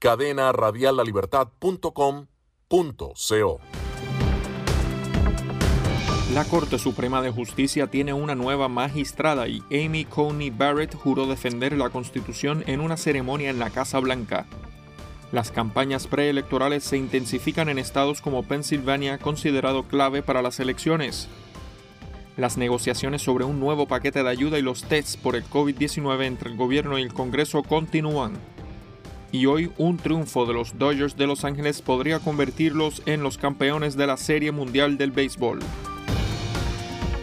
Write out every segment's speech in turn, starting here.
www.cadenaradiallalibertad.com.co. La Corte Suprema de Justicia tiene una nueva magistrada y Amy Coney Barrett juró defender la Constitución en una ceremonia en la Casa Blanca. Las campañas preelectorales se intensifican en estados como Pensilvania, considerado clave para las elecciones. Las negociaciones sobre un nuevo paquete de ayuda y los tests por el COVID-19 entre el gobierno y el Congreso continúan. Y hoy un triunfo de los Dodgers de Los Ángeles podría convertirlos en los campeones de la Serie Mundial del Béisbol.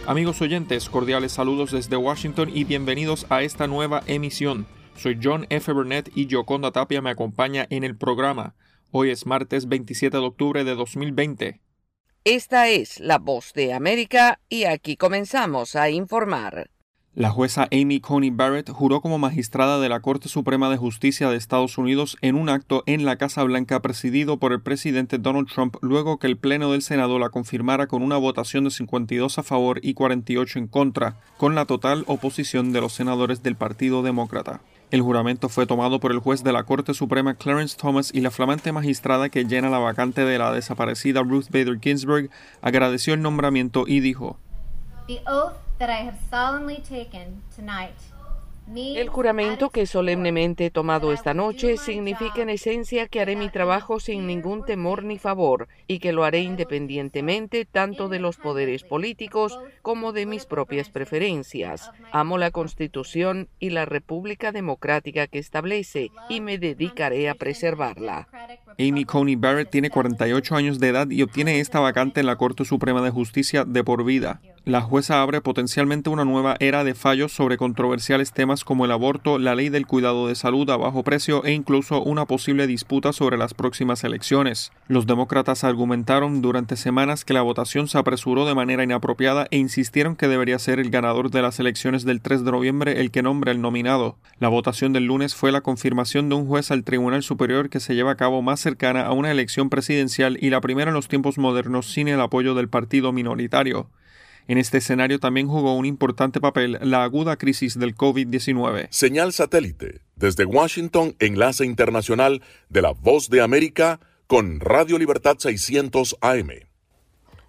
Amigos oyentes, cordiales saludos desde Washington y bienvenidos a esta nueva emisión. Soy John F. Burnett y Joconda Tapia me acompaña en el programa. Hoy es martes 27 de octubre de 2020. Esta es la voz de América y aquí comenzamos a informar. La jueza Amy Coney Barrett juró como magistrada de la Corte Suprema de Justicia de Estados Unidos en un acto en la Casa Blanca presidido por el presidente Donald Trump luego que el Pleno del Senado la confirmara con una votación de 52 a favor y 48 en contra, con la total oposición de los senadores del Partido Demócrata. El juramento fue tomado por el juez de la Corte Suprema Clarence Thomas y la flamante magistrada que llena la vacante de la desaparecida Ruth Bader Ginsburg agradeció el nombramiento y dijo: that I have solemnly taken tonight el juramento que solemnemente he tomado esta noche significa en esencia que haré mi trabajo sin ningún temor ni favor y que lo haré independientemente tanto de los poderes políticos como de mis propias preferencias. Amo la Constitución y la República Democrática que establece y me dedicaré a preservarla. Amy Coney Barrett tiene 48 años de edad y obtiene esta vacante en la Corte Suprema de Justicia de por vida. La jueza abre potencialmente una nueva era de fallos sobre controversiales temas como el aborto, la ley del cuidado de salud a bajo precio e incluso una posible disputa sobre las próximas elecciones. Los demócratas argumentaron durante semanas que la votación se apresuró de manera inapropiada e insistieron que debería ser el ganador de las elecciones del 3 de noviembre el que nombre el nominado. La votación del lunes fue la confirmación de un juez al Tribunal Superior que se lleva a cabo más cercana a una elección presidencial y la primera en los tiempos modernos sin el apoyo del partido minoritario. En este escenario también jugó un importante papel la aguda crisis del COVID-19. Señal satélite. Desde Washington, enlace internacional de la Voz de América con Radio Libertad 600 AM.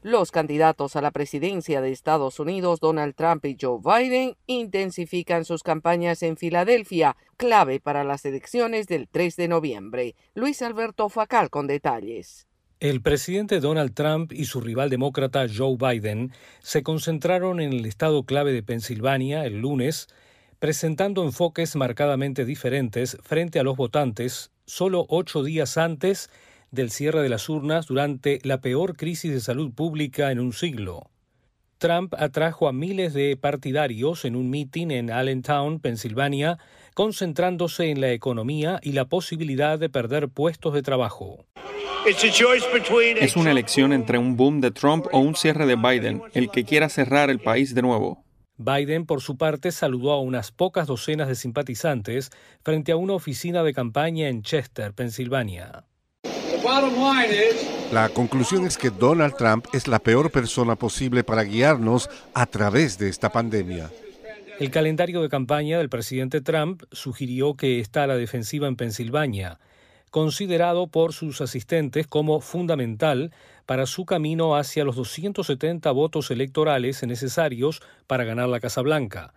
Los candidatos a la presidencia de Estados Unidos, Donald Trump y Joe Biden, intensifican sus campañas en Filadelfia, clave para las elecciones del 3 de noviembre. Luis Alberto Facal con detalles. El presidente Donald Trump y su rival demócrata Joe Biden se concentraron en el estado clave de Pensilvania el lunes, presentando enfoques marcadamente diferentes frente a los votantes solo ocho días antes del cierre de las urnas durante la peor crisis de salud pública en un siglo. Trump atrajo a miles de partidarios en un mitin en Allentown, Pensilvania, concentrándose en la economía y la posibilidad de perder puestos de trabajo. Es una elección entre un boom de Trump o un cierre de Biden, el que quiera cerrar el país de nuevo. Biden, por su parte, saludó a unas pocas docenas de simpatizantes frente a una oficina de campaña en Chester, Pensilvania. La conclusión es que Donald Trump es la peor persona posible para guiarnos a través de esta pandemia. El calendario de campaña del presidente Trump sugirió que está a la defensiva en Pensilvania considerado por sus asistentes como fundamental para su camino hacia los 270 votos electorales necesarios para ganar la Casa Blanca.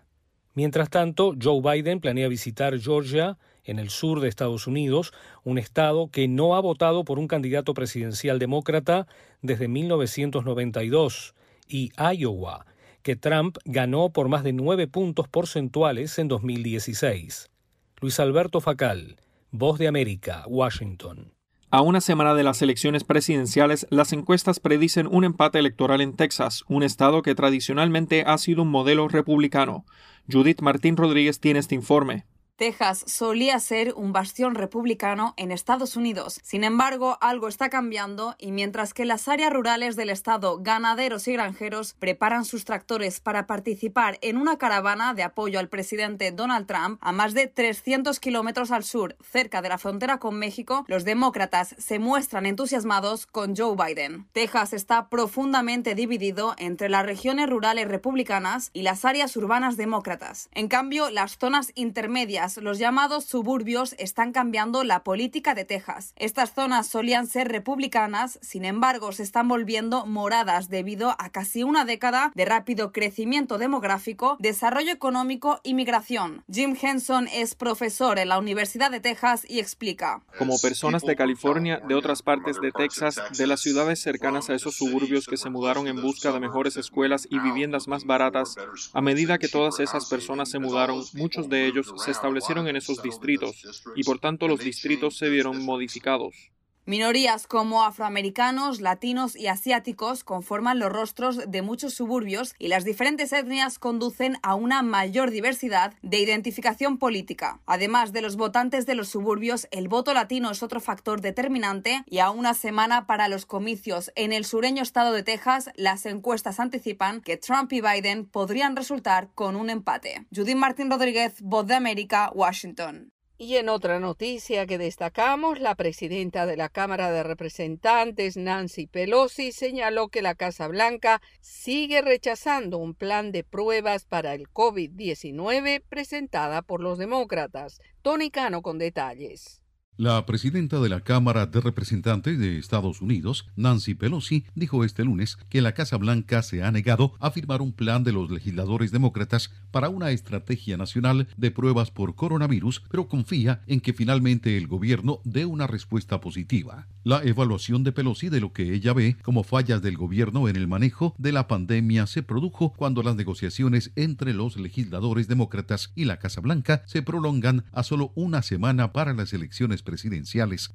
Mientras tanto, Joe Biden planea visitar Georgia, en el sur de Estados Unidos, un estado que no ha votado por un candidato presidencial demócrata desde 1992, y Iowa, que Trump ganó por más de nueve puntos porcentuales en 2016. Luis Alberto Facal, Voz de América, Washington. A una semana de las elecciones presidenciales, las encuestas predicen un empate electoral en Texas, un estado que tradicionalmente ha sido un modelo republicano. Judith Martín Rodríguez tiene este informe. Texas solía ser un bastión republicano en Estados Unidos. Sin embargo, algo está cambiando y mientras que las áreas rurales del estado, ganaderos y granjeros preparan sus tractores para participar en una caravana de apoyo al presidente Donald Trump a más de 300 kilómetros al sur, cerca de la frontera con México, los demócratas se muestran entusiasmados con Joe Biden. Texas está profundamente dividido entre las regiones rurales republicanas y las áreas urbanas demócratas. En cambio, las zonas intermedias los llamados suburbios están cambiando la política de Texas. Estas zonas solían ser republicanas, sin embargo, se están volviendo moradas debido a casi una década de rápido crecimiento demográfico, desarrollo económico y migración. Jim Henson es profesor en la Universidad de Texas y explica. Como personas de California, de otras partes de Texas, de las ciudades cercanas a esos suburbios que se mudaron en busca de mejores escuelas y viviendas más baratas, a medida que todas esas personas se mudaron, muchos de ellos se establecieron en esos distritos y por tanto los distritos se vieron modificados. Minorías como afroamericanos, latinos y asiáticos conforman los rostros de muchos suburbios y las diferentes etnias conducen a una mayor diversidad de identificación política. Además de los votantes de los suburbios, el voto latino es otro factor determinante y a una semana para los comicios en el sureño estado de Texas, las encuestas anticipan que Trump y Biden podrían resultar con un empate. Judith Martín Rodríguez, Voz de América, Washington. Y en otra noticia que destacamos, la presidenta de la Cámara de Representantes, Nancy Pelosi, señaló que la Casa Blanca sigue rechazando un plan de pruebas para el COVID-19 presentada por los demócratas. Tony Cano con detalles. La presidenta de la Cámara de Representantes de Estados Unidos, Nancy Pelosi, dijo este lunes que la Casa Blanca se ha negado a firmar un plan de los legisladores demócratas para una estrategia nacional de pruebas por coronavirus, pero confía en que finalmente el gobierno dé una respuesta positiva. La evaluación de Pelosi de lo que ella ve como fallas del gobierno en el manejo de la pandemia se produjo cuando las negociaciones entre los legisladores demócratas y la Casa Blanca se prolongan a solo una semana para las elecciones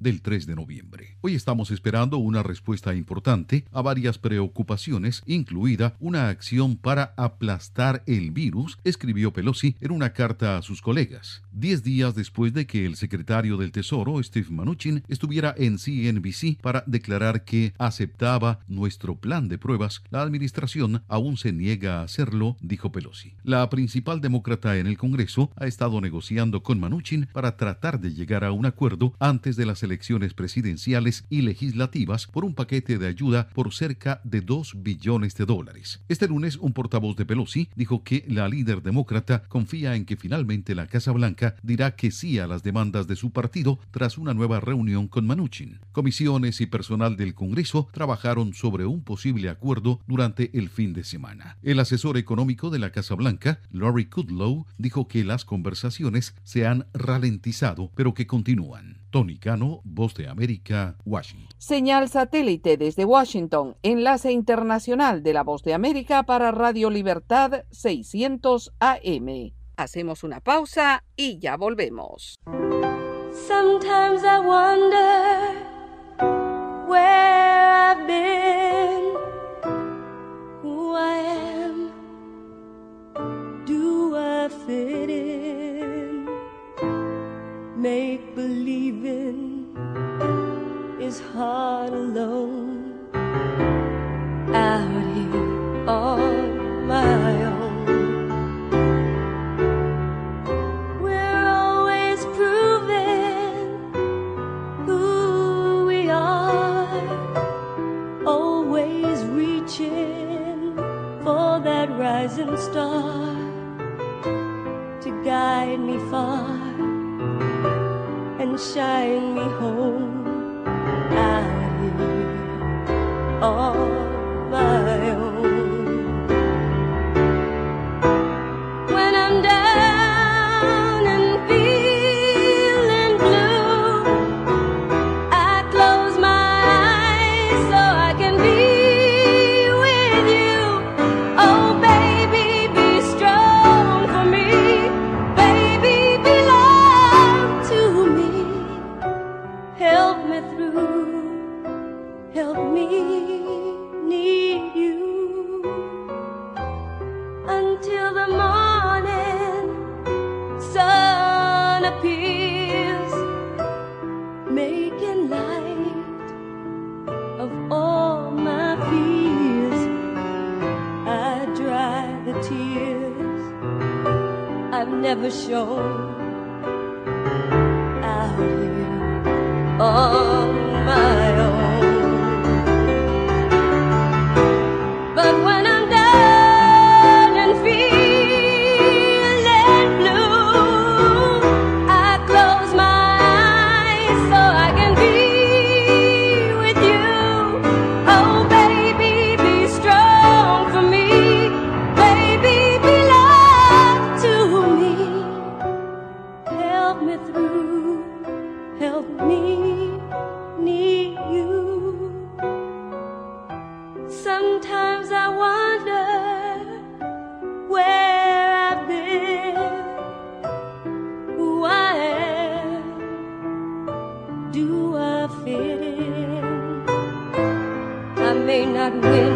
del 3 de noviembre. Hoy estamos esperando una respuesta importante a varias preocupaciones, incluida una acción para aplastar el virus, escribió Pelosi en una carta a sus colegas, diez días después de que el secretario del Tesoro, Steve Mnuchin, estuviera en CNBC para declarar que aceptaba nuestro plan de pruebas. La administración aún se niega a hacerlo, dijo Pelosi. La principal demócrata en el Congreso ha estado negociando con Mnuchin para tratar de llegar a un acuerdo antes de las elecciones presidenciales y legislativas por un paquete de ayuda por cerca de 2 billones de dólares. Este lunes, un portavoz de Pelosi dijo que la líder demócrata confía en que finalmente la Casa Blanca dirá que sí a las demandas de su partido tras una nueva reunión con Manuchin. Comisiones y personal del Congreso trabajaron sobre un posible acuerdo durante el fin de semana. El asesor económico de la Casa Blanca, Laurie Kudlow, dijo que las conversaciones se han ralentizado, pero que continúan. Tony Cano, Voz de América, Washington. Señal satélite desde Washington, enlace internacional de la Voz de América para Radio Libertad 600 AM. Hacemos una pausa y ya volvemos. Sometimes I wonder where I've been, who I am, do I fit in? Make believing is hard alone. Out here on my own. We're always proving who we are, always reaching for that rising star to guide me far shine me home out here on my own. Escuchan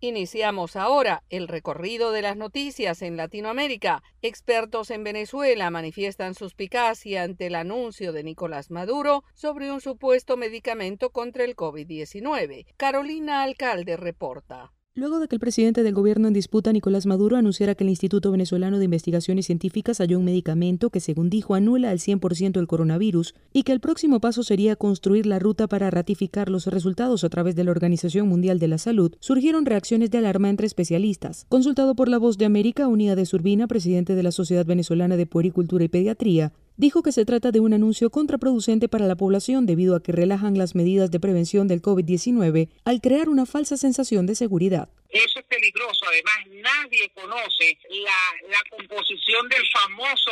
Iniciamos ahora el recorrido de las noticias en Latinoamérica. Expertos en Venezuela manifiestan suspicacia ante el anuncio de Nicolás Maduro sobre un supuesto medicamento contra el COVID-19. Carolina Alcalde reporta. Luego de que el presidente del gobierno en disputa, Nicolás Maduro, anunciara que el Instituto Venezolano de Investigaciones Científicas halló un medicamento que, según dijo, anula al 100% el coronavirus y que el próximo paso sería construir la ruta para ratificar los resultados a través de la Organización Mundial de la Salud, surgieron reacciones de alarma entre especialistas. Consultado por La Voz de América, Unida de Urbina, presidente de la Sociedad Venezolana de Puericultura y Pediatría, dijo que se trata de un anuncio contraproducente para la población debido a que relajan las medidas de prevención del COVID-19 al crear una falsa sensación de seguridad. Eso es peligroso. Además, nadie conoce la, la composición del famoso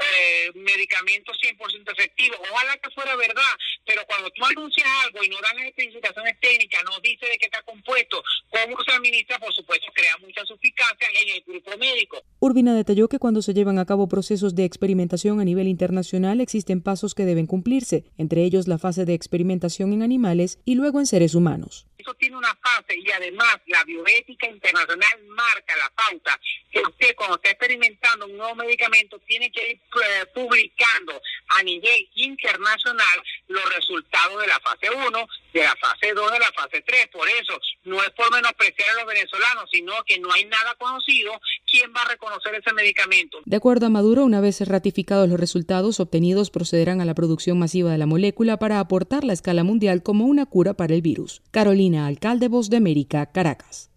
eh, medicamentos 100% efectivos. Ojalá que fuera verdad, pero cuando tú anuncias algo y no dan especificaciones técnicas, no dice de qué está compuesto, cómo se administra, por supuesto, crea mucha suficacia en el grupo médico. Urbina detalló que cuando se llevan a cabo procesos de experimentación a nivel internacional existen pasos que deben cumplirse, entre ellos la fase de experimentación en animales y luego en seres humanos. Eso tiene una fase y además la bioética internacional marca la pauta que usted cuando está experimentando un nuevo medicamento tiene que ir eh, publicando a nivel internacional los resultados de la fase 1, de la fase 2, de la fase 3. Por eso, no es por menospreciar a los venezolanos, sino que no hay nada conocido. ¿Quién va a reconocer ese medicamento? De acuerdo a Maduro, una vez ratificados los resultados obtenidos, procederán a la producción masiva de la molécula para aportarla a escala mundial como una cura para el virus. Carolina Alcalde, Voz de América, Caracas.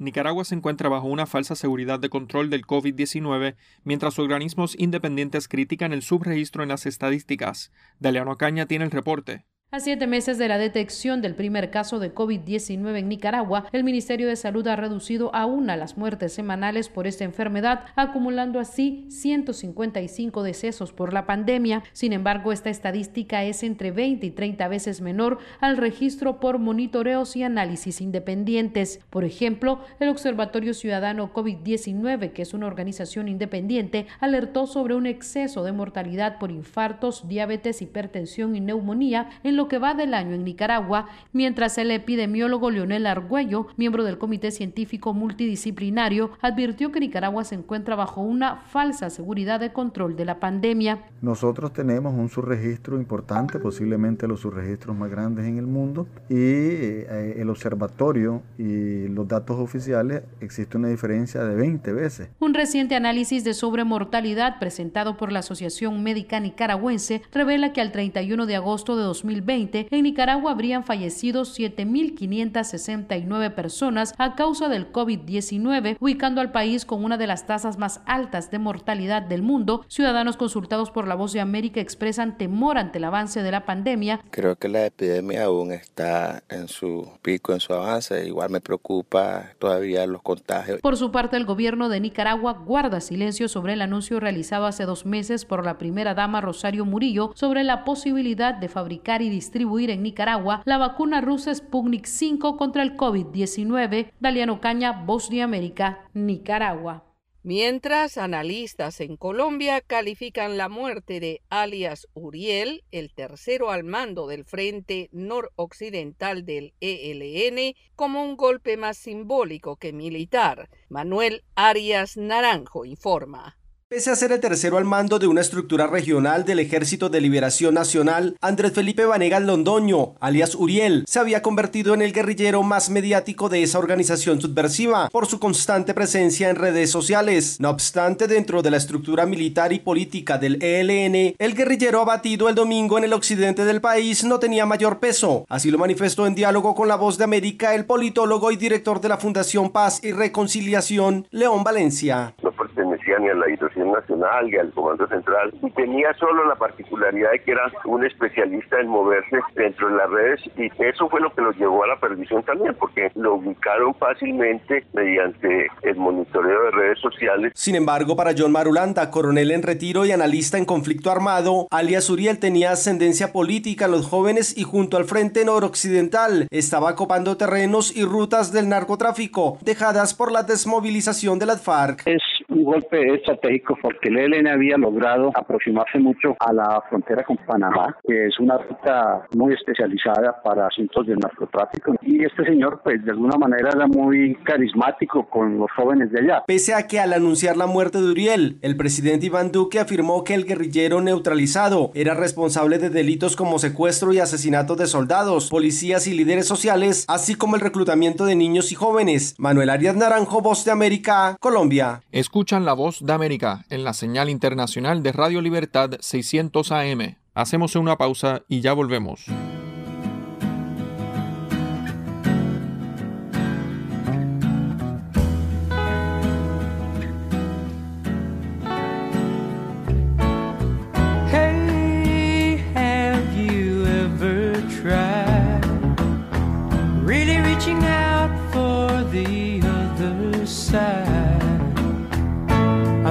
Nicaragua se encuentra bajo una falsa seguridad de control del COVID-19, mientras organismos independientes critican el subregistro en las estadísticas. Daliano Caña tiene el reporte. A siete meses de la detección del primer caso de COVID-19 en Nicaragua, el Ministerio de Salud ha reducido a las muertes semanales por esta enfermedad, acumulando así 155 decesos por la pandemia. Sin embargo, esta estadística es entre 20 y 30 veces menor al registro por monitoreos y análisis independientes. Por ejemplo, el Observatorio Ciudadano COVID-19, que es una organización independiente, alertó sobre un exceso de mortalidad por infartos, diabetes, hipertensión y neumonía en lo que va del año en Nicaragua, mientras el epidemiólogo Leonel Argüello, miembro del Comité Científico Multidisciplinario, advirtió que Nicaragua se encuentra bajo una falsa seguridad de control de la pandemia. Nosotros tenemos un subregistro importante, posiblemente los subregistros más grandes en el mundo, y eh, el observatorio y los datos oficiales existe una diferencia de 20 veces. Un reciente análisis de sobremortalidad presentado por la Asociación Médica Nicaragüense revela que al 31 de agosto de 2020 en Nicaragua habrían fallecido 7.569 personas a causa del COVID-19, ubicando al país con una de las tasas más altas de mortalidad del mundo. Ciudadanos consultados por la Voz de América expresan temor ante el avance de la pandemia. Creo que la epidemia aún está en su pico, en su avance. Igual me preocupa todavía los contagios. Por su parte, el gobierno de Nicaragua guarda silencio sobre el anuncio realizado hace dos meses por la primera dama Rosario Murillo sobre la posibilidad de fabricar y distribuir en Nicaragua la vacuna rusa Sputnik 5 contra el COVID-19. Daliano Caña, Voz de América, Nicaragua. Mientras, analistas en Colombia califican la muerte de alias Uriel, el tercero al mando del Frente Noroccidental del ELN, como un golpe más simbólico que militar. Manuel Arias Naranjo informa. Pese a ser el tercero al mando de una estructura regional del Ejército de Liberación Nacional, Andrés Felipe Vanegas Londoño, alias Uriel, se había convertido en el guerrillero más mediático de esa organización subversiva por su constante presencia en redes sociales. No obstante, dentro de la estructura militar y política del ELN, el guerrillero abatido el domingo en el occidente del país no tenía mayor peso. Así lo manifestó en diálogo con La Voz de América el politólogo y director de la Fundación Paz y Reconciliación, León Valencia. No pertenecía ni a la nacional y al comando central y tenía solo la particularidad de que era un especialista en moverse dentro de las redes y eso fue lo que lo llevó a la perdición también porque lo ubicaron fácilmente mediante el monitoreo de redes sociales. Sin embargo, para John Marulanda, coronel en retiro y analista en conflicto armado, alias Uriel tenía ascendencia política en los jóvenes y junto al frente noroccidental estaba copando terrenos y rutas del narcotráfico dejadas por la desmovilización de las FARC. Es un golpe estratégico porque el ELN había logrado aproximarse mucho a la frontera con Panamá, que es una ruta muy especializada para asuntos del narcotráfico. Y este señor, pues de alguna manera era muy carismático con los jóvenes de allá. Pese a que al anunciar la muerte de Uriel, el presidente Iván Duque afirmó que el guerrillero neutralizado era responsable de delitos como secuestro y asesinato de soldados, policías y líderes sociales, así como el reclutamiento de niños y jóvenes. Manuel Arias Naranjo, Voz de América, Colombia. Escuchan la Voz de América en la señal internacional de Radio Libertad 600 AM. Hacemos una pausa y ya volvemos.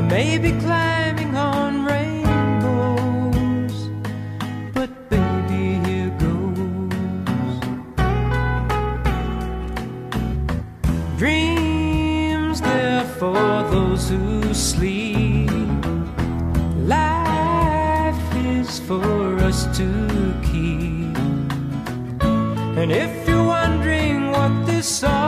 I may be climbing on rainbows, but baby, here goes. Dreams there for those who sleep. Life is for us to keep. And if you're wondering what this all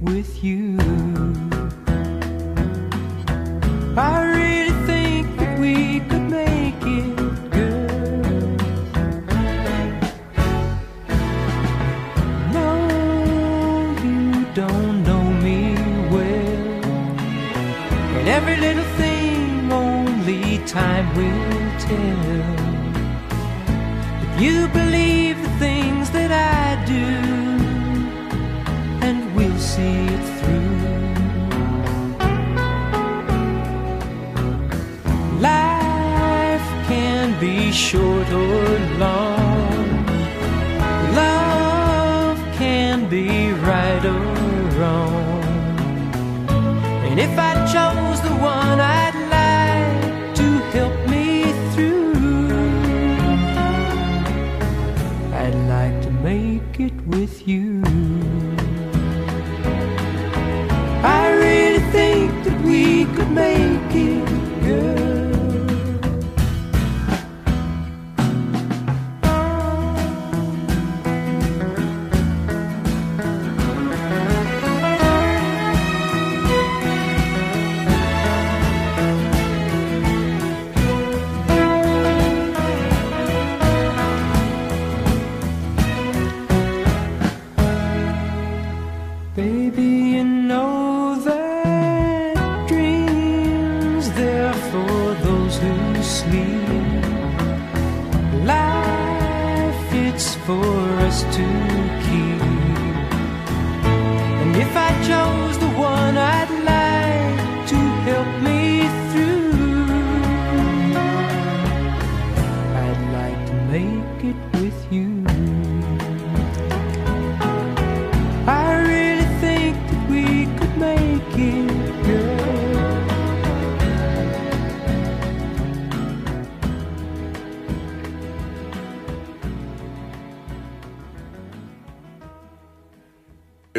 with you. I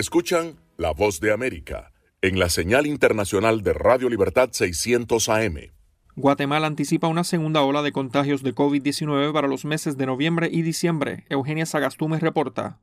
Escuchan La Voz de América en la señal internacional de Radio Libertad 600 AM. Guatemala anticipa una segunda ola de contagios de COVID-19 para los meses de noviembre y diciembre. Eugenia Sagastume reporta.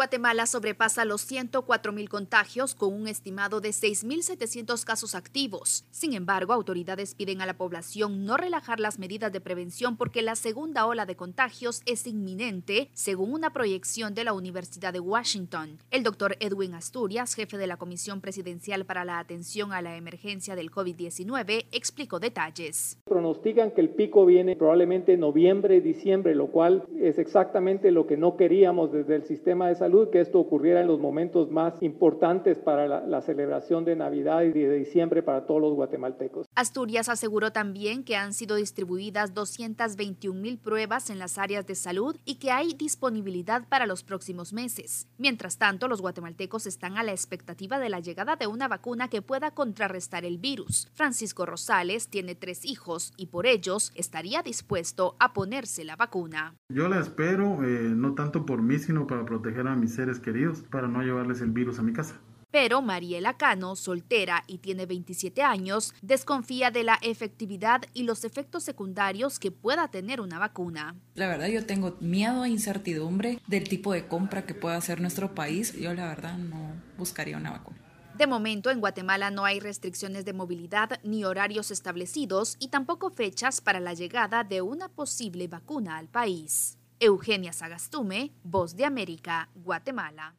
Guatemala sobrepasa los 104.000 contagios con un estimado de 6.700 casos activos. Sin embargo, autoridades piden a la población no relajar las medidas de prevención porque la segunda ola de contagios es inminente, según una proyección de la Universidad de Washington. El doctor Edwin Asturias, jefe de la Comisión Presidencial para la Atención a la Emergencia del COVID-19, explicó detalles. Pronostican que el pico viene probablemente en noviembre, diciembre, lo cual es exactamente lo que no queríamos desde el sistema de salud, que esto ocurriera en los momentos más importantes para la, la, celebración de Navidad y de diciembre para todos los guatemaltecos. Asturias aseguró también que han sido distribuidas 221 mil pruebas en las áreas de salud y que hay disponibilidad para los próximos meses. Mientras tanto, los guatemaltecos están a la expectativa de la llegada de una vacuna que pueda contrarrestar el virus. Francisco Rosales tiene tres hijos y por ellos estaría dispuesto a ponerse la vacuna. Yo la espero, eh, no tanto por mí, sino para proteger a mis seres queridos, para no llevarles el virus a mi casa. Pero Mariela Cano, soltera y tiene 27 años, desconfía de la efectividad y los efectos secundarios que pueda tener una vacuna. La verdad yo tengo miedo e incertidumbre del tipo de compra que pueda hacer nuestro país. Yo la verdad no buscaría una vacuna. De momento, en Guatemala no hay restricciones de movilidad ni horarios establecidos y tampoco fechas para la llegada de una posible vacuna al país. Eugenia Sagastume, Voz de América, Guatemala.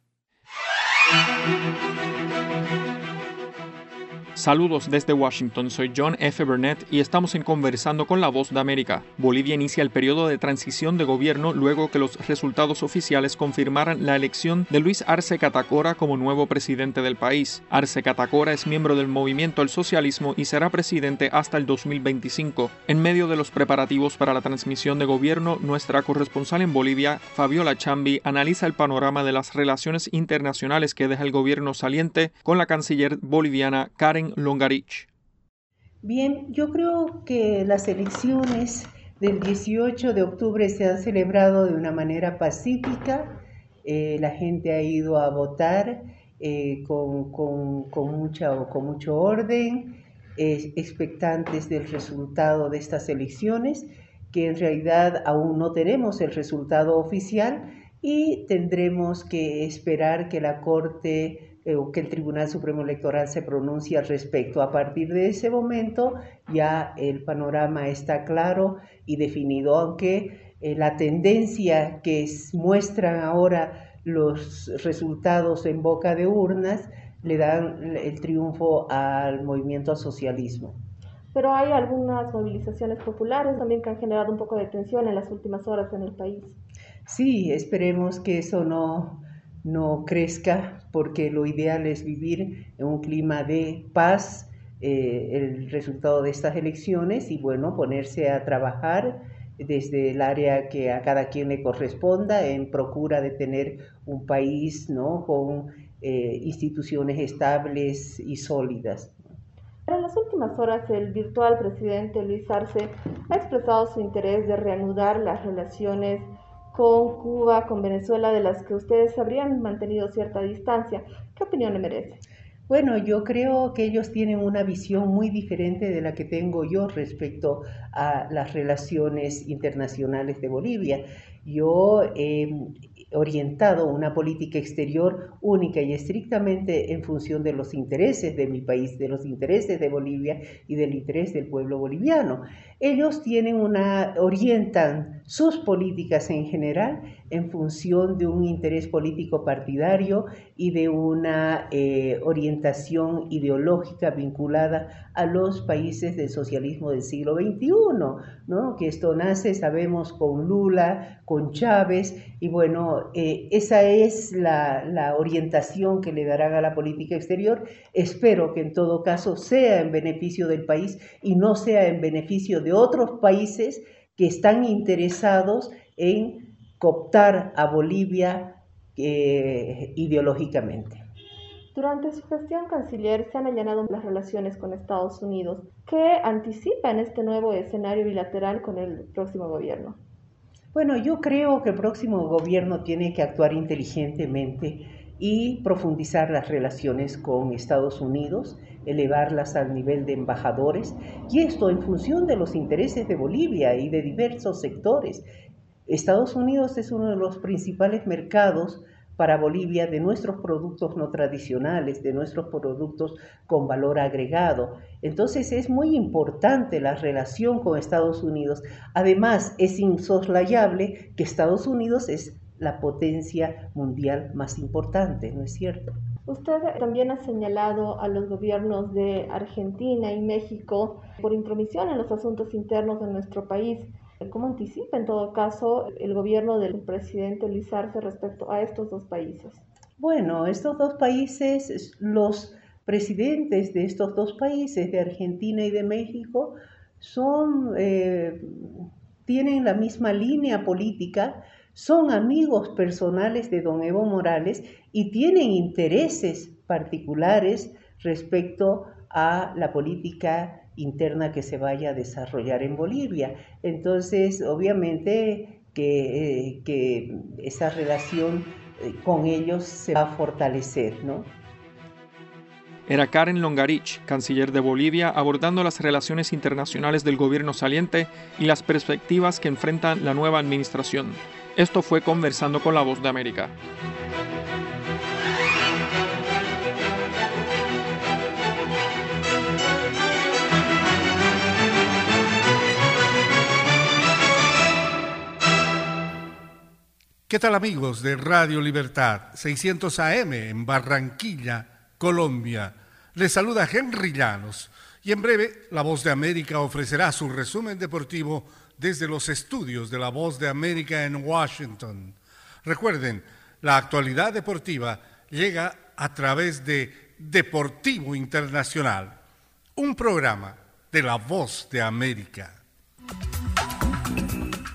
Saludos desde Washington, soy John F. Burnett y estamos en Conversando con la Voz de América. Bolivia inicia el periodo de transición de gobierno luego que los resultados oficiales confirmaran la elección de Luis Arce Catacora como nuevo presidente del país. Arce Catacora es miembro del movimiento al socialismo y será presidente hasta el 2025. En medio de los preparativos para la transmisión de gobierno, nuestra corresponsal en Bolivia, Fabiola Chambi, analiza el panorama de las relaciones internacionales que deja el gobierno saliente con la canciller boliviana Karen Longarich. Bien, yo creo que las elecciones del 18 de octubre se han celebrado de una manera pacífica. Eh, la gente ha ido a votar eh, con, con, con, mucha, con mucho orden, eh, expectantes del resultado de estas elecciones, que en realidad aún no tenemos el resultado oficial y tendremos que esperar que la Corte o que el Tribunal Supremo Electoral se pronuncie al respecto. A partir de ese momento ya el panorama está claro y definido, aunque eh, la tendencia que muestran ahora los resultados en boca de urnas le dan el triunfo al movimiento socialismo. Pero hay algunas movilizaciones populares también que han generado un poco de tensión en las últimas horas en el país. Sí, esperemos que eso no, no crezca, porque lo ideal es vivir en un clima de paz, eh, el resultado de estas elecciones y bueno, ponerse a trabajar desde el área que a cada quien le corresponda en procura de tener un país ¿no? con eh, instituciones estables y sólidas. En las últimas horas, el virtual presidente Luis Arce ha expresado su interés de reanudar las relaciones con Cuba, con Venezuela, de las que ustedes habrían mantenido cierta distancia. ¿Qué opinión le merece? Bueno, yo creo que ellos tienen una visión muy diferente de la que tengo yo respecto a las relaciones internacionales de Bolivia. Yo he orientado una política exterior única y estrictamente en función de los intereses de mi país, de los intereses de Bolivia y del interés del pueblo boliviano. Ellos tienen una, orientan sus políticas en general en función de un interés político partidario y de una eh, orientación ideológica vinculada a los países del socialismo del siglo XXI, ¿no? que esto nace, sabemos, con Lula, con Chávez, y bueno, eh, esa es la, la orientación que le darán a la política exterior. Espero que en todo caso sea en beneficio del país y no sea en beneficio de otros países que están interesados en cooptar a Bolivia eh, ideológicamente. Durante su gestión canciller se han allanado las relaciones con Estados Unidos. ¿Qué anticipa en este nuevo escenario bilateral con el próximo gobierno? Bueno, yo creo que el próximo gobierno tiene que actuar inteligentemente y profundizar las relaciones con Estados Unidos, elevarlas al nivel de embajadores, y esto en función de los intereses de Bolivia y de diversos sectores Estados Unidos es uno de los principales mercados para Bolivia de nuestros productos no tradicionales, de nuestros productos con valor agregado. Entonces es muy importante la relación con Estados Unidos. Además, es insoslayable que Estados Unidos es la potencia mundial más importante, ¿no es cierto? Usted también ha señalado a los gobiernos de Argentina y México por intromisión en los asuntos internos de nuestro país. ¿Cómo anticipa en todo caso el gobierno del presidente Luis Arce respecto a estos dos países? Bueno, estos dos países, los presidentes de estos dos países, de Argentina y de México, son, eh, tienen la misma línea política, son amigos personales de don Evo Morales y tienen intereses particulares respecto a la política interna que se vaya a desarrollar en Bolivia. Entonces, obviamente que, eh, esa relación eh, con ellos se va a fortalecer, ¿no? Era Karen Longarich, canciller de Bolivia, abordando las relaciones internacionales del gobierno saliente y las perspectivas que enfrenta la nueva administración. Esto fue Conversando con la Voz de América. ¿Qué tal amigos de Radio Libertad 600 AM en Barranquilla, Colombia? Les saluda Henry Llanos y en breve La Voz de América ofrecerá su resumen deportivo desde los estudios de La Voz de América en Washington. Recuerden, la actualidad deportiva llega a través de Deportivo Internacional, un programa de La Voz de América.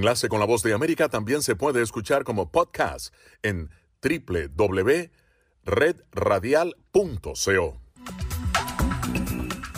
Enlace con la voz de América también se puede escuchar como podcast en www.redradial.co.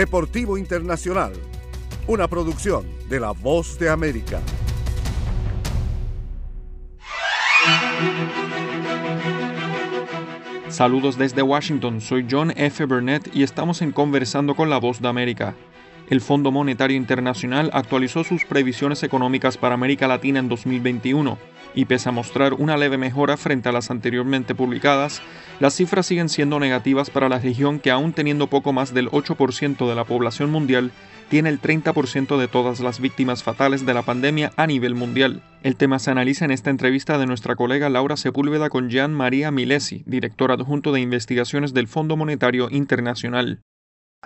Deportivo Internacional, una producción de La Voz de América. Saludos desde Washington, soy John F. Burnett y estamos en Conversando con la Voz de América. El Fondo Monetario Internacional actualizó sus previsiones económicas para América Latina en 2021 y pese a mostrar una leve mejora frente a las anteriormente publicadas, las cifras siguen siendo negativas para la región que aún teniendo poco más del 8% de la población mundial, tiene el 30% de todas las víctimas fatales de la pandemia a nivel mundial. El tema se analiza en esta entrevista de nuestra colega Laura Sepúlveda con Jean María Milesi, director adjunto de investigaciones del Fondo Monetario Internacional.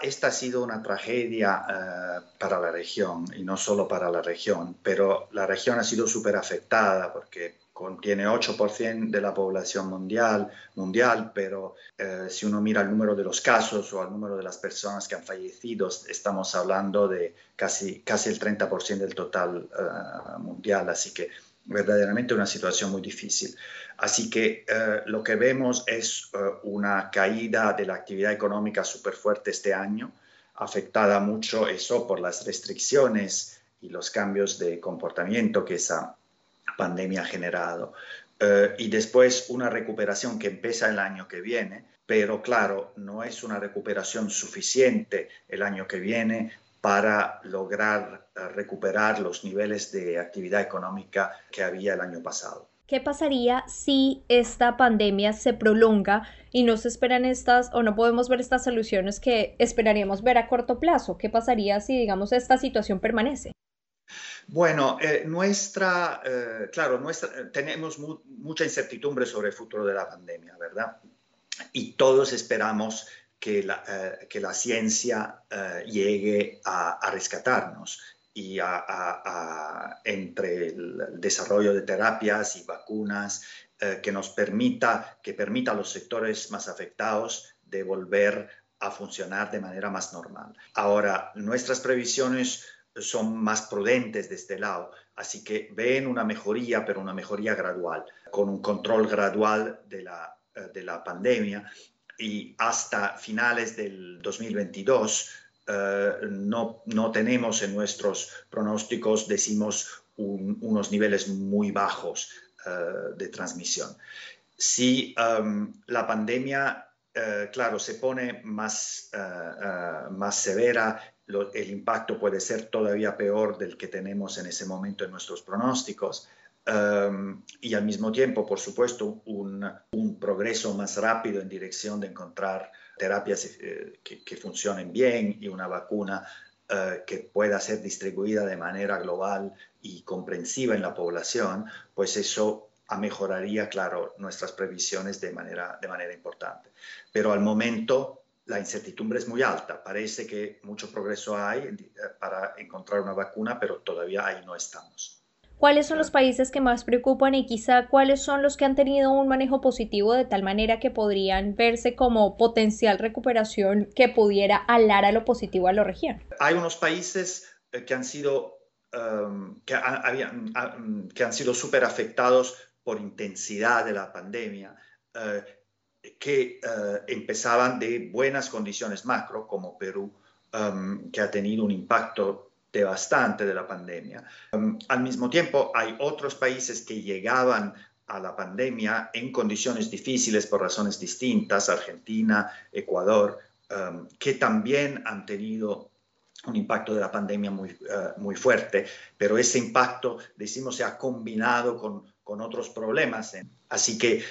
Esta ha sido una tragedia eh, para la región y no solo para la región, pero la región ha sido súper afectada porque contiene 8% de la población mundial, mundial pero eh, si uno mira el número de los casos o el número de las personas que han fallecido, estamos hablando de casi, casi el 30% del total eh, mundial, así que verdaderamente una situación muy difícil. Así que eh, lo que vemos es eh, una caída de la actividad económica súper fuerte este año, afectada mucho eso por las restricciones y los cambios de comportamiento que esa pandemia ha generado. Eh, y después una recuperación que empieza el año que viene, pero claro, no es una recuperación suficiente el año que viene para lograr recuperar los niveles de actividad económica que había el año pasado. ¿Qué pasaría si esta pandemia se prolonga y no se esperan estas o no podemos ver estas soluciones que esperaríamos ver a corto plazo? ¿Qué pasaría si, digamos, esta situación permanece? Bueno, eh, nuestra, eh, claro, nuestra, eh, tenemos mucha incertidumbre sobre el futuro de la pandemia, ¿verdad? Y todos esperamos que la, que la ciencia llegue a rescatarnos y a, entre el desarrollo de terapias y vacunas eh, que nos permita, que permita a los sectores más afectados de volver a funcionar de manera más normal. Ahora, nuestras previsiones son más prudentes de este lado, así que ven una mejoría, pero una mejoría gradual, con un control gradual de la, eh, de la pandemia y hasta finales del 2022 eh, no, no, tenemos en nuestros pronósticos, decimos, unos niveles muy bajos eh, de transmisión. Si em, la pandemia eh, claro, se pone más, más severa, el impacto puede ser todavía peor del que tenemos en ese momento en nuestros pronósticos. y al mismo tiempo, por supuesto, un, un, progreso más rápido en dirección de encontrar terapias que, que, funcionen bien y una vacuna que pueda ser distribuida de manera global y comprensiva en la población, pues eso mejoraría, claro, nuestras previsiones de manera, de manera importante. Pero al momento la incertidumbre es muy alta. Parece que mucho progreso hay eh, para encontrar una vacuna, pero todavía ahí no estamos. ¿Cuáles son los países que más preocupan y quizá cuáles son los que han tenido un manejo positivo de tal manera que podrían verse como potencial recuperación que pudiera alar a lo positivo a la región? Hay unos países eh, que han sido, um, que, ah, mm, que han sido súper afectados por intensidad de la pandemia, eh, que eh, empezaban de buenas condiciones macro, como Perú, um, que ha tenido un impacto devastante de la pandemia. Um, al mismo tiempo, hay otros países que llegaban a la pandemia en condiciones difíciles por razones distintas, Argentina, Ecuador, um, que también han tenido un impacto de la pandemia muy, uh, muy fuerte, pero ese impacto, decimos, se ha combinado con con otros problemas. Así que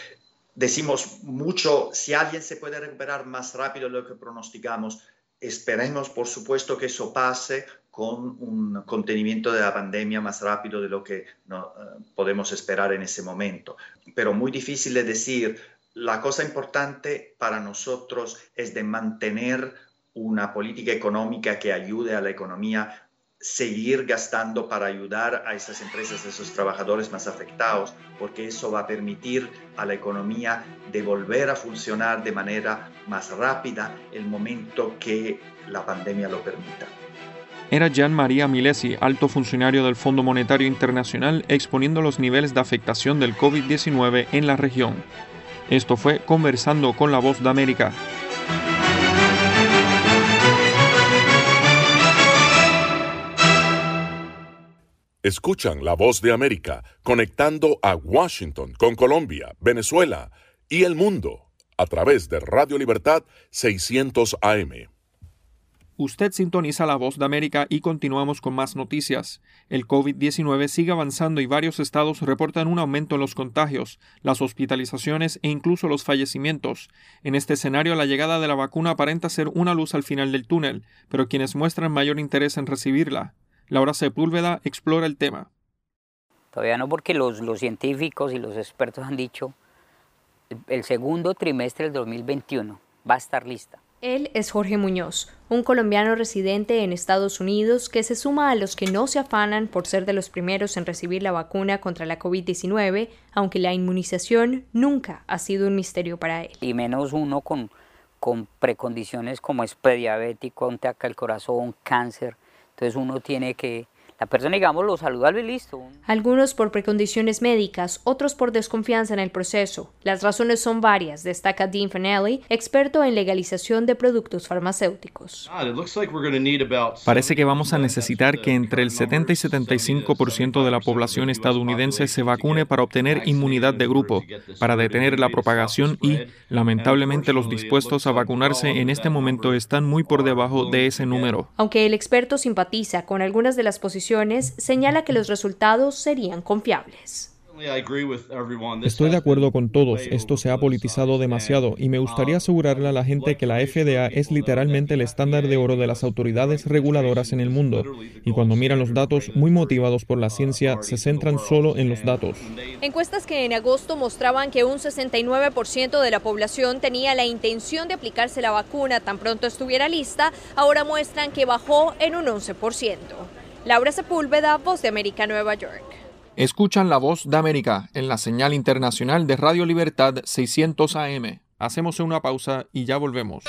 decimos mucho, si alguien se puede recuperar más rápido de lo que pronosticamos, esperemos por supuesto que eso pase con un contenimiento de la pandemia más rápido de lo que eh, podemos esperar en ese momento. Pero muy difícil de decir. La cosa importante para nosotros es de mantener una política económica que ayude a la economía seguir gastando para ayudar a esas empresas, a esos trabajadores más afectados, porque eso va a permitir a la economía de volver a funcionar de manera más rápida el momento que la pandemia lo permita. Era Gian María Milesi, alto funcionario del Fondo Monetario Internacional, exponiendo los niveles de afectación del COVID-19 en la región. Esto fue Conversando con la Voz de América. Escuchan la voz de América conectando a Washington con Colombia, Venezuela y el mundo a través de Radio Libertad 600 AM. Usted sintoniza la voz de América y continuamos con más noticias. El COVID-19 sigue avanzando y varios estados reportan un aumento en los contagios, las hospitalizaciones e incluso los fallecimientos. En este escenario, la llegada de la vacuna aparenta ser una luz al final del túnel, pero quienes muestran mayor interés en recibirla Laura Sepúlveda explora el tema. Todavía no, porque los, científicos y los expertos han dicho el segundo trimestre del 2021 va a estar lista. Él es Jorge Muñoz, un colombiano residente en Estados Unidos que se suma a los que no se afanan por ser de los primeros en recibir la vacuna contra la COVID-19, aunque la inmunización nunca ha sido un misterio para él. Y menos uno con, con precondiciones como es prediabético, un ataque al corazón, cáncer, entonces uno tiene que, la persona, digamos, lo saludable y listo. Algunos por precondiciones médicas, otros por desconfianza en el proceso. Las razones son varias, destaca Dean Fanelli, experto en legalización de productos farmacéuticos. Parece que vamos a necesitar que entre el 70 y 75% de la población estadounidense se vacune para obtener inmunidad de grupo, para detener la propagación y, lamentablemente, los dispuestos a vacunarse en este momento están muy por debajo de ese número. Aunque el experto simpatiza con algunas de las posiciones señala que los resultados serían confiables. Estoy de acuerdo con todos, esto se ha politizado demasiado y me gustaría asegurarle a la gente que la FDA es literalmente el estándar de oro de las autoridades reguladoras en el mundo y cuando miran los datos muy motivados por la ciencia se centran solo en los datos. Encuestas que en agosto mostraban que un 69% de la población tenía la intención de aplicarse la vacuna tan pronto estuviera lista, ahora muestran que bajó en un 11%. Laura Sepúlveda, Voz de América, Nueva York. Escuchan la voz de América en la señal internacional de Radio Libertad 600 AM. Hacemos una pausa y ya volvemos.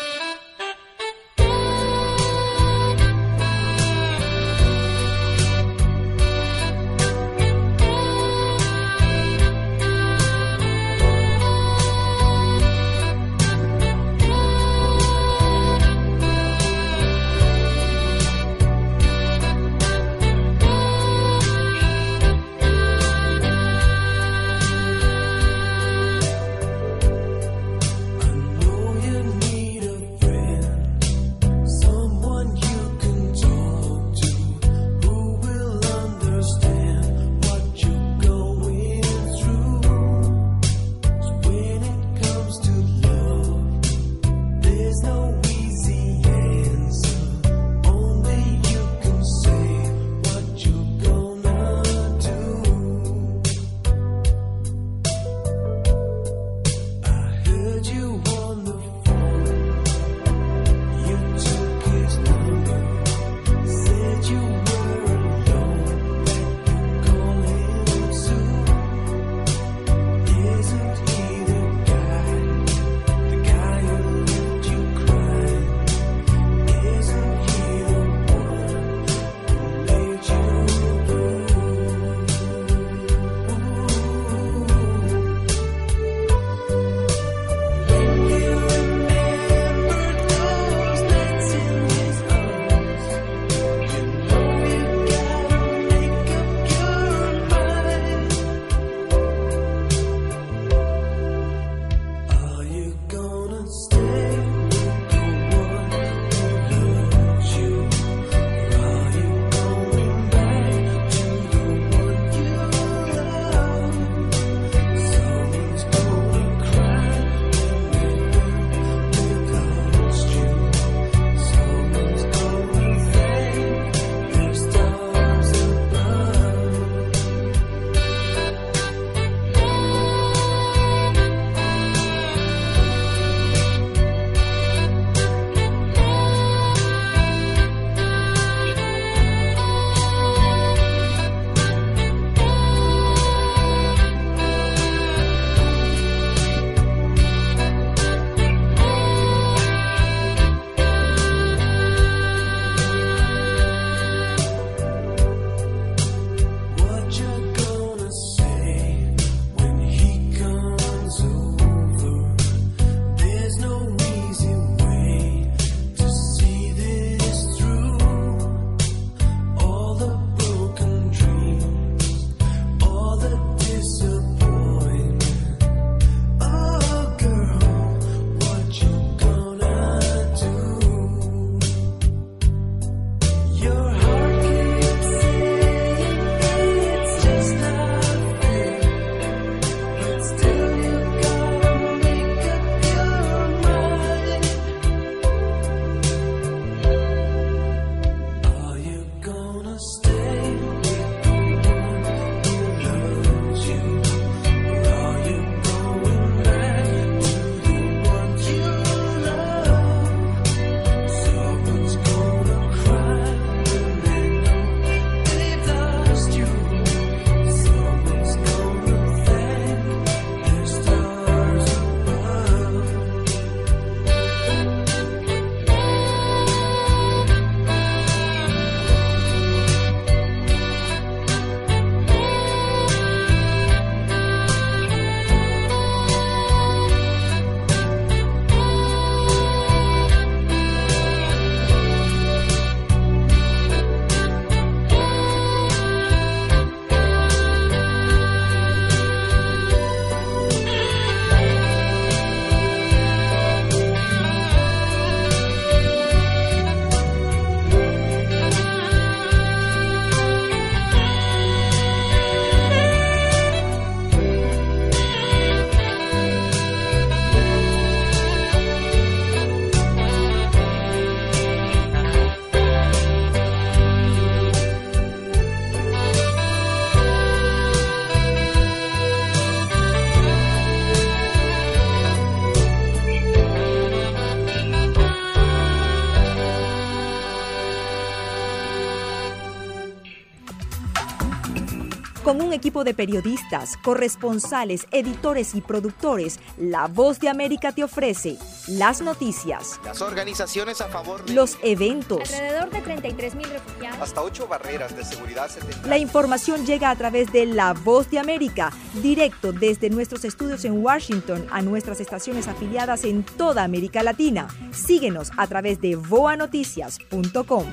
Equipo de periodistas, corresponsales, editores y productores, La Voz de América te ofrece las noticias, las organizaciones a favor de los eventos, alrededor de 33 mil refugiados, hasta ocho barreras de seguridad. La información llega a través de La Voz de América, directo desde nuestros estudios en Washington a nuestras estaciones afiliadas en toda América Latina. Síguenos a través de voanoticias.com.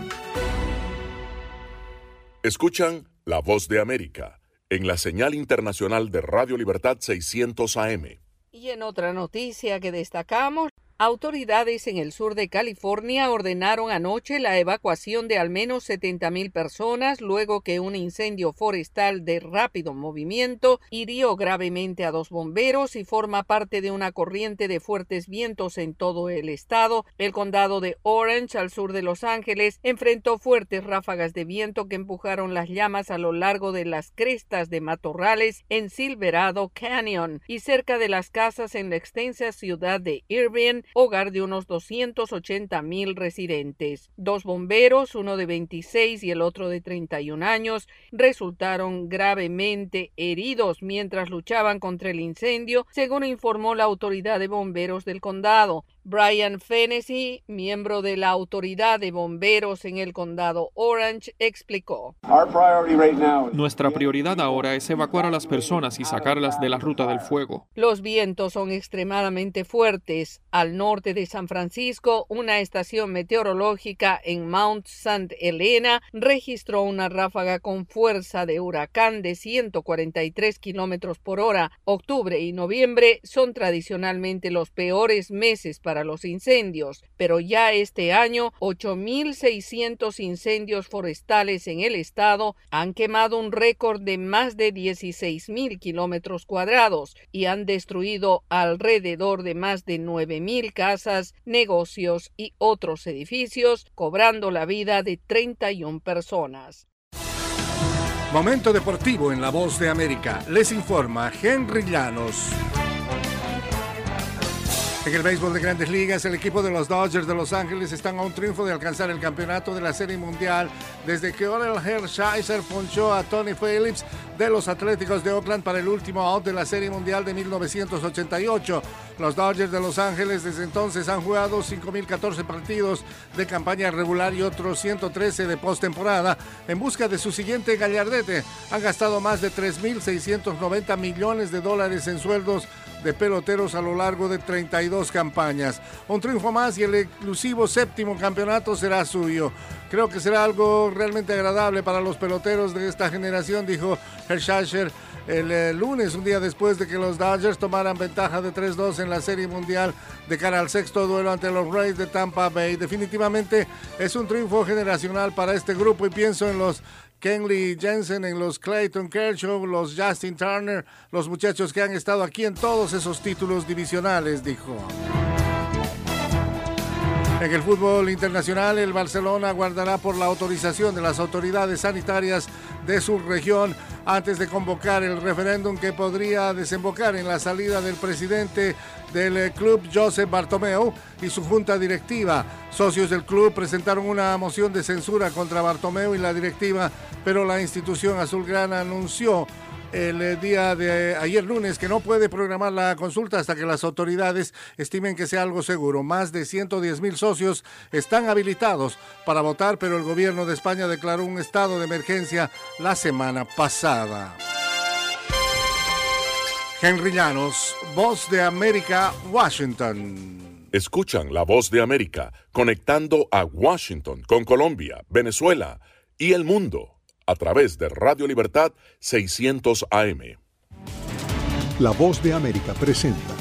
Escuchan La Voz de América en la señal internacional de Radio Libertad 600 AM. Y en otra noticia que destacamos, Autoridades en el sur de California ordenaron anoche la evacuación de al menos 70.000 personas luego que un incendio forestal de rápido movimiento hirió gravemente a dos bomberos y forma parte de una corriente de fuertes vientos en todo el estado. El condado de Orange, al sur de Los Ángeles, enfrentó fuertes ráfagas de viento que empujaron las llamas a lo largo de las crestas de matorrales en Silverado Canyon y cerca de las casas en la extensa ciudad de Irvine hogar de unos 280 mil residentes. Dos bomberos, uno de 26 y el otro de 31 años, resultaron gravemente heridos mientras luchaban contra el incendio, según informó la autoridad de bomberos del condado. Brian Fennessy, miembro de la Autoridad de Bomberos en el condado Orange, explicó. Nuestra prioridad ahora es evacuar a las personas y sacarlas de la ruta del fuego. Los vientos son extremadamente fuertes. Al norte de San Francisco, una estación meteorológica en Mount St. Helena registró una ráfaga con fuerza de huracán de 143 kilómetros por hora. Octubre y noviembre son tradicionalmente los peores meses para para los incendios, pero ya este año 8.600 incendios forestales en el estado han quemado un récord de más de 16.000 kilómetros cuadrados y han destruido alrededor de más de 9.000 casas, negocios y otros edificios, cobrando la vida de 31 personas. Momento deportivo en la voz de América. Les informa Henry Llanos. En el béisbol de grandes ligas, el equipo de los Dodgers de Los Ángeles están a un triunfo de alcanzar el campeonato de la Serie Mundial desde que Orel Hershiser ponchó a Tony Phillips de los Atléticos de Oakland para el último out de la Serie Mundial de 1988. Los Dodgers de Los Ángeles desde entonces han jugado 5.014 partidos de campaña regular y otros 113 de postemporada en busca de su siguiente gallardete. Han gastado más de 3.690 millones de dólares en sueldos de peloteros a lo largo de 32 campañas. Un triunfo más y el exclusivo séptimo campeonato será suyo. Creo que será algo realmente agradable para los peloteros de esta generación, dijo Hershacher el, eh, lunes, un día después de que los Dodgers tomaran ventaja de 3-2 en la Serie Mundial de cara al sexto duelo ante los Rays de Tampa Bay. Definitivamente es un triunfo generacional para este grupo y pienso en los Kenley Jensen, en los Clayton Kershaw, los Justin Turner, los muchachos que han estado aquí en todos esos títulos divisionales, dijo. En el fútbol internacional, el Barcelona guardará por la autorización de las autoridades sanitarias de su región antes de convocar el referéndum que podría desembocar en la salida del presidente del club Josep Bartomeu y su junta directiva. Socios del club presentaron una moción de censura contra Bartomeu y la directiva, pero la institución azulgrana anunció el eh, día de ayer lunes que no puede programar la consulta hasta que las autoridades estimen que sea algo seguro. Más de 110 mil socios están habilitados para votar, pero el gobierno de España declaró un estado de emergencia la semana pasada. Henry Llanos, Voz de América, Washington. Escuchan la Voz de América conectando a Washington con Colombia, Venezuela y el mundo a través de Radio Libertad 600 AM. La Voz de América presenta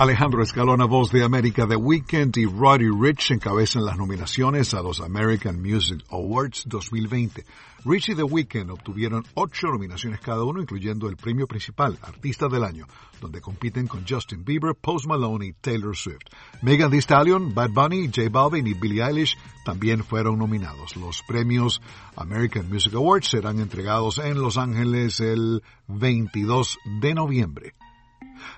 Alejandro Escalona, voz de América, The Weeknd y Roddy Rich encabezan las nominaciones a los American Music Awards 2020. Rich y The Weeknd obtuvieron ocho nominaciones cada uno, incluyendo el premio principal, Artista del Año, donde compiten con Justin Bieber, Post Malone y Taylor Swift. Megan Thee Stallion, Bad Bunny, J Balvin y Billie Eilish también fueron nominados. Los premios American Music Awards serán entregados en Los Ángeles el 22 de noviembre.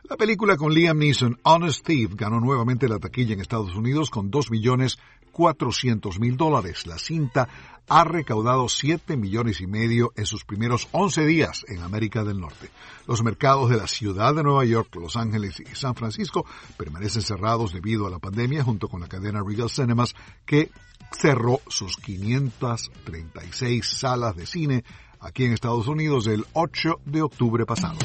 La película con Liam Neeson, Honest Thief, ganó nuevamente la taquilla en Estados Unidos con 2 millones 400 mil dólares. La cinta ha recaudado 7 millones y medio en sus primeros 11 días en América del Norte. Los mercados de la ciudad de Nueva York, Los Ángeles y San Francisco permanecen cerrados debido a la pandemia junto con la cadena Regal Cinemas que cerró sus 536 salas de cine aquí en Estados Unidos el 8 de octubre pasado.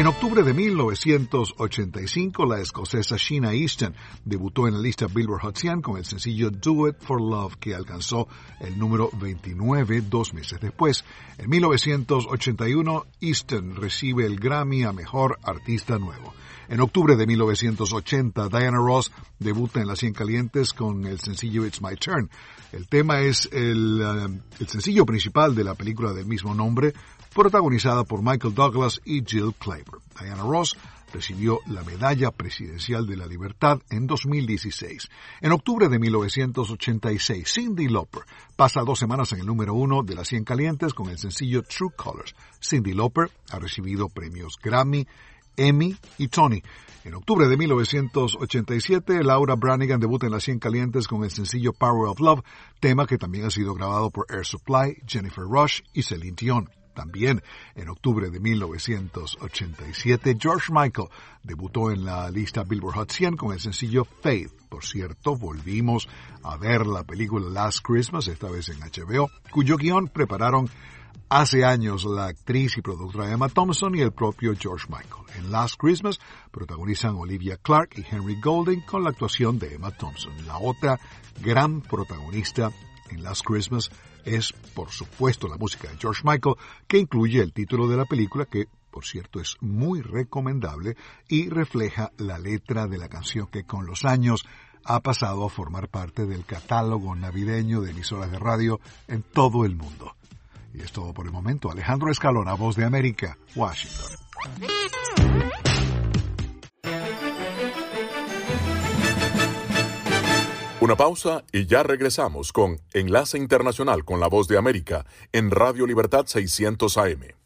En octubre de 1985, la escocesa Sheena Easton debutó en la lista Billboard Hot 100 con el sencillo Do It for Love, que alcanzó el número 29 dos meses después. En 1981, Easton recibe el Grammy a Mejor Artista Nuevo. En octubre de 1980, Diana Ross debuta en Las 100 Calientes con el sencillo It's My Turn. El tema es el, eh, el sencillo principal de la película del mismo nombre, protagonizada por Michael Douglas y Jill Clayburgh. Diana Ross recibió la Medalla Presidencial de la Libertad en 2016. En octubre de 1986, Cindy Lauper pasa dos semanas en el número uno de las 100 calientes con el sencillo True Colors. Cindy Lauper ha recibido premios Grammy, Emmy y Tony. En octubre de 1987, Laura Branigan debuta en las 100 calientes con el sencillo Power of Love, tema que también ha sido grabado por Air Supply, Jennifer Rush y Celine Dion. También en octubre de 1987, George Michael debutó en la lista Billboard Hot 100 con el sencillo Faith. Por cierto, volvimos a ver la película Last Christmas, esta vez en HBO, cuyo guion prepararon hace años la actriz y productora Emma Thompson y el propio George Michael. En Last Christmas protagonizan Olivia Clark y Henry Golding con la actuación de Emma Thompson. La otra gran protagonista en Last Christmas es, por supuesto, la música de George Michael, que incluye el título de la película, que, por cierto, es muy recomendable y refleja la letra de la canción que con los años ha pasado a formar parte del catálogo navideño de emisoras de radio en todo el mundo. Y es todo por el momento. Alejandro Escalona, Voz de América, Washington. Una pausa y ya regresamos con Enlace Internacional con la Voz de América en Radio Libertad 600 AM.